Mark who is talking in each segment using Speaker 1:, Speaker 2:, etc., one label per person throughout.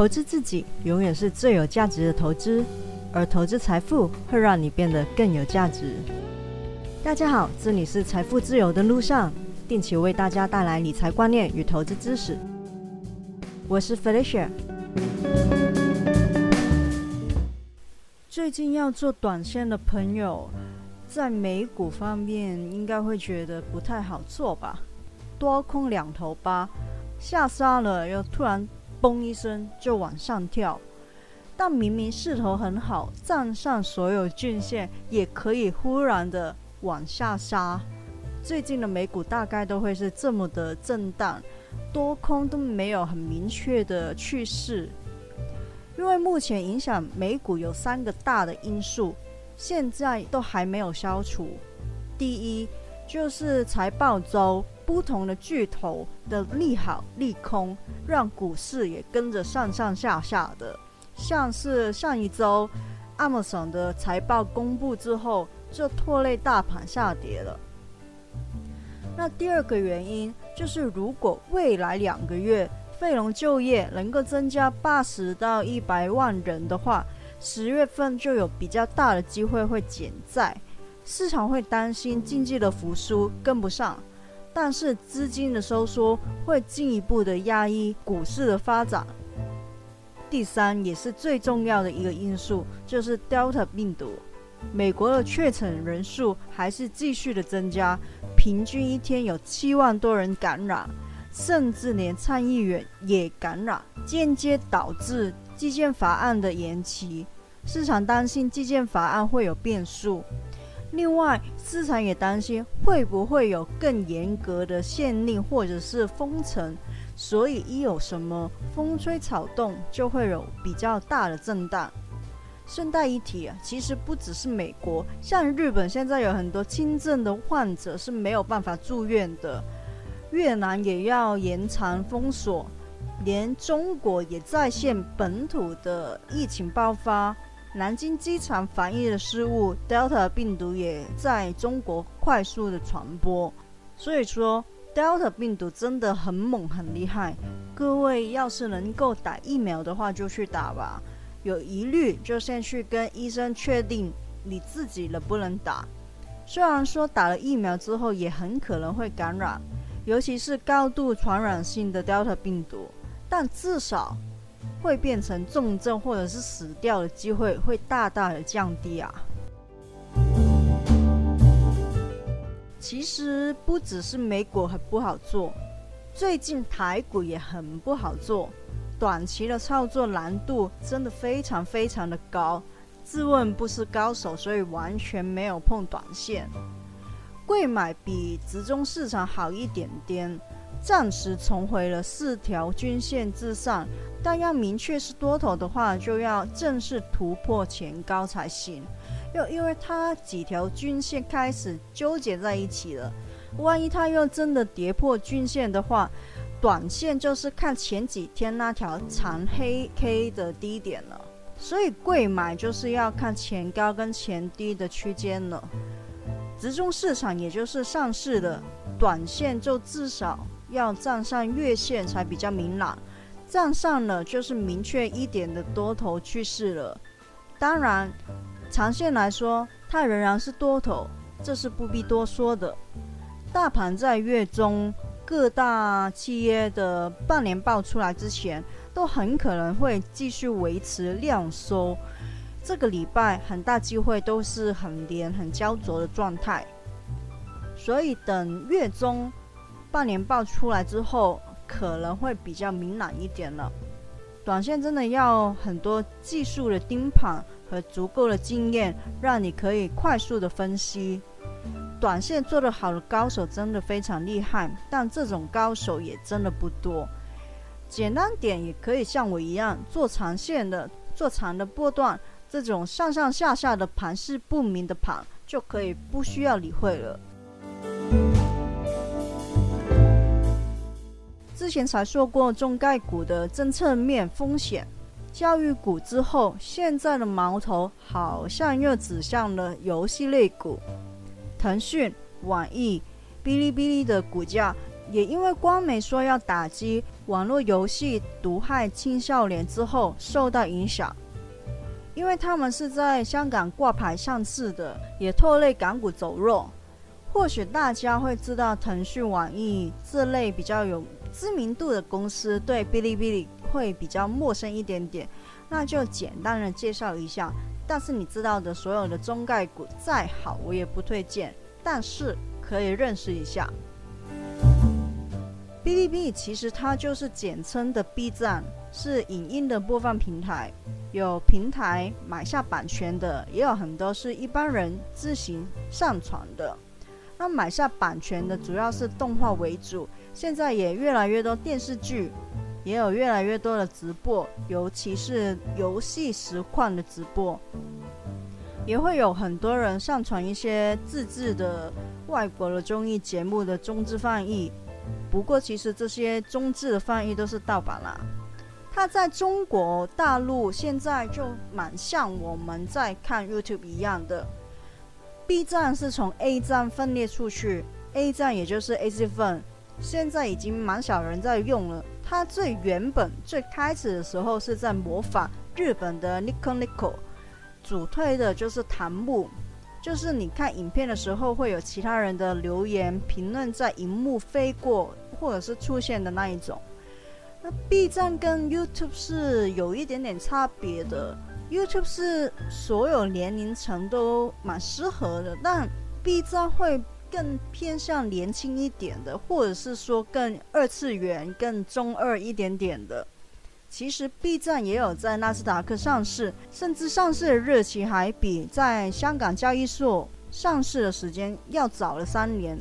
Speaker 1: 投资自己永远是最有价值的投资，而投资财富会让你变得更有价值。大家好，这里是财富自由的路上，定期为大家带来理财观念与投资知识。我是 Felicia。最近要做短线的朋友，在美股方面应该会觉得不太好做吧？多空两头吧，下杀了又突然。嘣一声就往上跳，但明明势头很好，站上所有均线也可以忽然的往下杀。最近的美股大概都会是这么的震荡，多空都没有很明确的趋势。因为目前影响美股有三个大的因素，现在都还没有消除。第一就是财报周。不同的巨头的利好利空，让股市也跟着上上下下的。像是上一周，Amazon 的财报公布之后，就拖累大盘下跌了。那第二个原因就是，如果未来两个月费隆就业能够增加八十到一百万人的话，十月份就有比较大的机会会减债，市场会担心经济的复苏跟不上。但是资金的收缩会进一步的压抑股市的发展。第三，也是最重要的一个因素，就是 Delta 病毒，美国的确诊人数还是继续的增加，平均一天有七万多人感染，甚至连参议员也感染，间接导致基建法案的延期。市场担心基建法案会有变数。另外，市场也担心会不会有更严格的限令或者是封城，所以一有什么风吹草动，就会有比较大的震荡。顺带一提啊，其实不只是美国，像日本现在有很多轻症的患者是没有办法住院的，越南也要延长封锁，连中国也在线本土的疫情爆发。南京机场防疫的失误，Delta 病毒也在中国快速的传播，所以说 Delta 病毒真的很猛很厉害。各位要是能够打疫苗的话，就去打吧。有疑虑就先去跟医生确定你自己能不能打。虽然说打了疫苗之后也很可能会感染，尤其是高度传染性的 Delta 病毒，但至少。会变成重症或者是死掉的机会会大大的降低啊！其实不只是美股很不好做，最近台股也很不好做，短期的操作难度真的非常非常的高。自问不是高手，所以完全没有碰短线。贵买比集中市场好一点点，暂时重回了四条均线之上。但要明确是多头的话，就要正式突破前高才行。又因为它几条均线开始纠结在一起了，万一它又真的跌破均线的话，短线就是看前几天那条长黑 K 的低点了。所以贵买就是要看前高跟前低的区间了。集中市场也就是上市的短线，就至少要站上月线才比较明朗。站上了就是明确一点的多头趋势了。当然，长线来说，它仍然是多头，这是不必多说的。大盘在月中各大企业的半年报出来之前，都很可能会继续维持量缩。这个礼拜很大机会都是很连、很焦灼的状态。所以等月中半年报出来之后。可能会比较明朗一点了。短线真的要很多技术的盯盘和足够的经验，让你可以快速的分析。短线做得好的高手真的非常厉害，但这种高手也真的不多。简单点也可以像我一样做长线的，做长的波段，这种上上下下的盘势不明的盘就可以不需要理会了。之前才说过中概股的政策面风险，教育股之后，现在的矛头好像又指向了游戏类股。腾讯、网易、哔哩哔哩的股价也因为光美说要打击网络游戏毒害青少年之后受到影响，因为他们是在香港挂牌上市的，也拖累港股走弱。或许大家会知道腾讯、网易这类比较有知名度的公司，对哔哩哔哩会比较陌生一点点，那就简单的介绍一下。但是你知道的所有的中概股再好，我也不推荐，但是可以认识一下。哔哩哔哩其实它就是简称的 B 站，是影音的播放平台，有平台买下版权的，也有很多是一般人自行上传的。那买下版权的主要是动画为主，现在也越来越多电视剧，也有越来越多的直播，尤其是游戏实况的直播，也会有很多人上传一些自制的外国的综艺节目的中字翻译。不过，其实这些中字的翻译都是盗版啦。它在中国大陆现在就蛮像我们在看 YouTube 一样的。B 站是从 A 站分裂出去，A 站也就是 ACFun，，现在已经蛮少人在用了。它最原本最开始的时候是在模仿日本的 Nico Nico，主推的就是弹幕，就是你看影片的时候会有其他人的留言评论在荧幕飞过或者是出现的那一种。那 B 站跟 YouTube 是有一点点差别的。YouTube 是所有年龄层都蛮适合的，但 B 站会更偏向年轻一点的，或者是说更二次元、更中二一点点的。其实 B 站也有在纳斯达克上市，甚至上市的日期还比在香港交易所上市的时间要早了三年。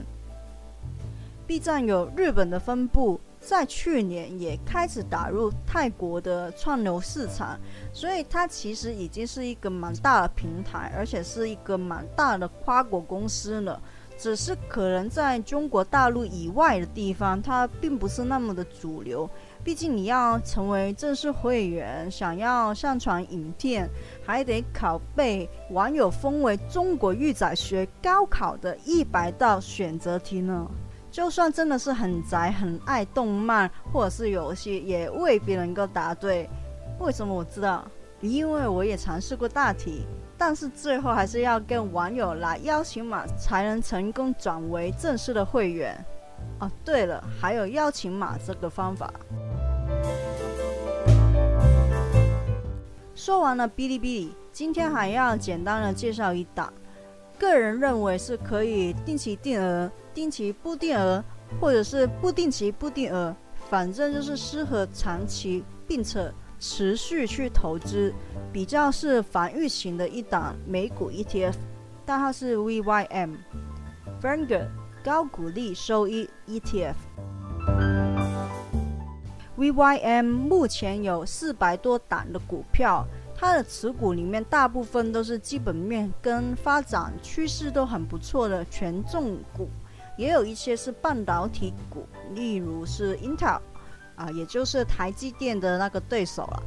Speaker 1: B 站有日本的分部。在去年也开始打入泰国的串流市场，所以它其实已经是一个蛮大的平台，而且是一个蛮大的跨国公司了。只是可能在中国大陆以外的地方，它并不是那么的主流。毕竟你要成为正式会员，想要上传影片，还得拷贝网友封为中国预载学高考的一百道选择题呢。就算真的是很宅、很爱动漫或者是游戏，也未必能够答对。为什么我知道？因为我也尝试过大题，但是最后还是要跟网友来邀请码才能成功转为正式的会员。哦，对了，还有邀请码这个方法。说完了哔哩哔哩，今天还要简单的介绍一档，个人认为是可以定期定额。定期不定额，或者是不定期不定额，反正就是适合长期并且持续去投资，比较是防御型的一档美股 ETF，但它是 VYM，Vanguard 高股利收益 ETF。VYM 目前有四百多档的股票，它的持股里面大部分都是基本面跟发展趋势都很不错的权重股。也有一些是半导体股，例如是 Intel，啊，也就是台积电的那个对手了。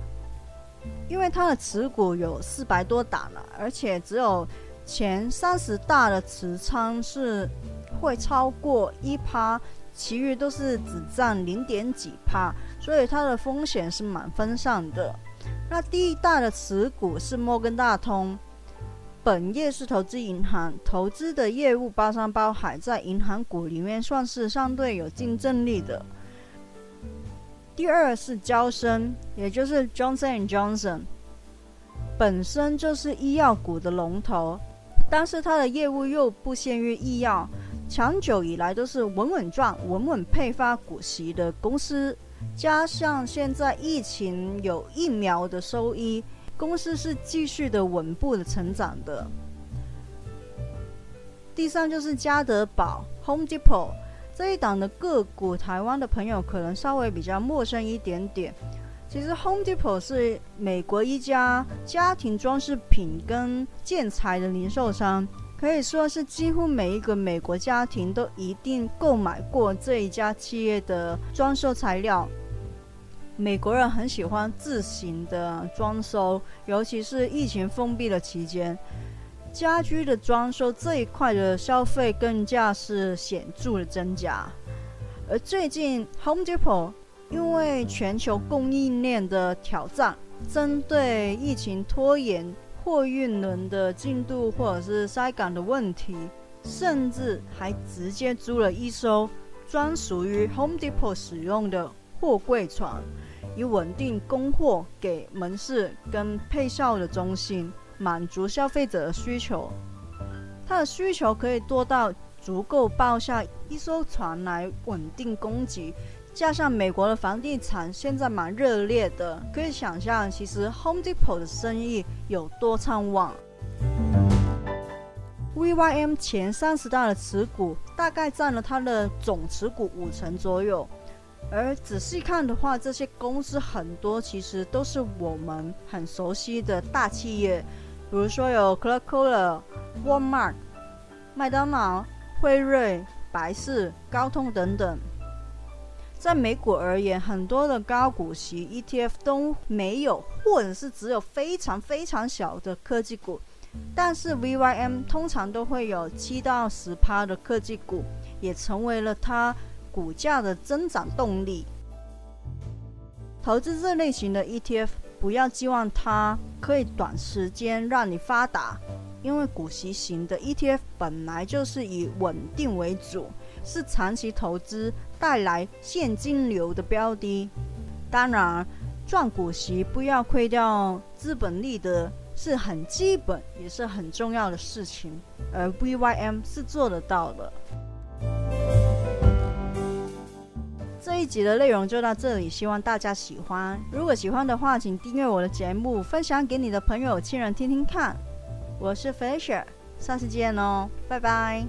Speaker 1: 因为它的持股有四百多档了，而且只有前三十大的持仓是会超过一趴，其余都是只占零点几趴，所以它的风险是蛮分散的。那第一大的持股是摩根大通。本业是投资银行，投资的业务包山包海，在银行股里面算是相对有竞争力的。第二是交生，也就是 Johnson Johnson，本身就是医药股的龙头，但是它的业务又不限于医药，长久以来都是稳稳赚、稳稳配发股息的公司，加上现在疫情有疫苗的收益。公司是继续的稳步的成长的。第三就是家得宝 （Home Depot） 这一档的个股，台湾的朋友可能稍微比较陌生一点点。其实 Home Depot 是美国一家家庭装饰品跟建材的零售商，可以说是几乎每一个美国家庭都一定购买过这一家企业的装修材料。美国人很喜欢自行的装修，尤其是疫情封闭的期间，家居的装修这一块的消费更加是显著的增加。而最近 Home Depot 因为全球供应链的挑战，针对疫情拖延货运轮的进度或者是塞港的问题，甚至还直接租了一艘专属于 Home Depot 使用的货柜船，以稳定供货给门市跟配售的中心，满足消费者的需求。它的需求可以多到足够报下一艘船来稳定供给，加上美国的房地产现在蛮热烈的，可以想象其实 Home Depot 的生意有多畅旺。VYM 前三十大的持股大概占了它的总持股五成左右，而仔细看的话，这些公司很多其实都是我们很熟悉的大企业，比如说有 Coca-Cola。Walmart、麦当劳、辉瑞、百事、高通等等，在美股而言，很多的高股息 ETF 都没有，或者是只有非常非常小的科技股。但是 VYM 通常都会有七到十趴的科技股，也成为了它股价的增长动力。投资这类型的 ETF，不要寄望它可以短时间让你发达。因为股息型的 ETF 本来就是以稳定为主，是长期投资带来现金流的标的。当然，赚股息不要亏掉资本利得是很基本也是很重要的事情，而 VYM 是做得到的。一集的内容就到这里，希望大家喜欢。如果喜欢的话，请订阅我的节目，分享给你的朋友、亲人听听看。我是 Fisher，下次见哦，拜拜。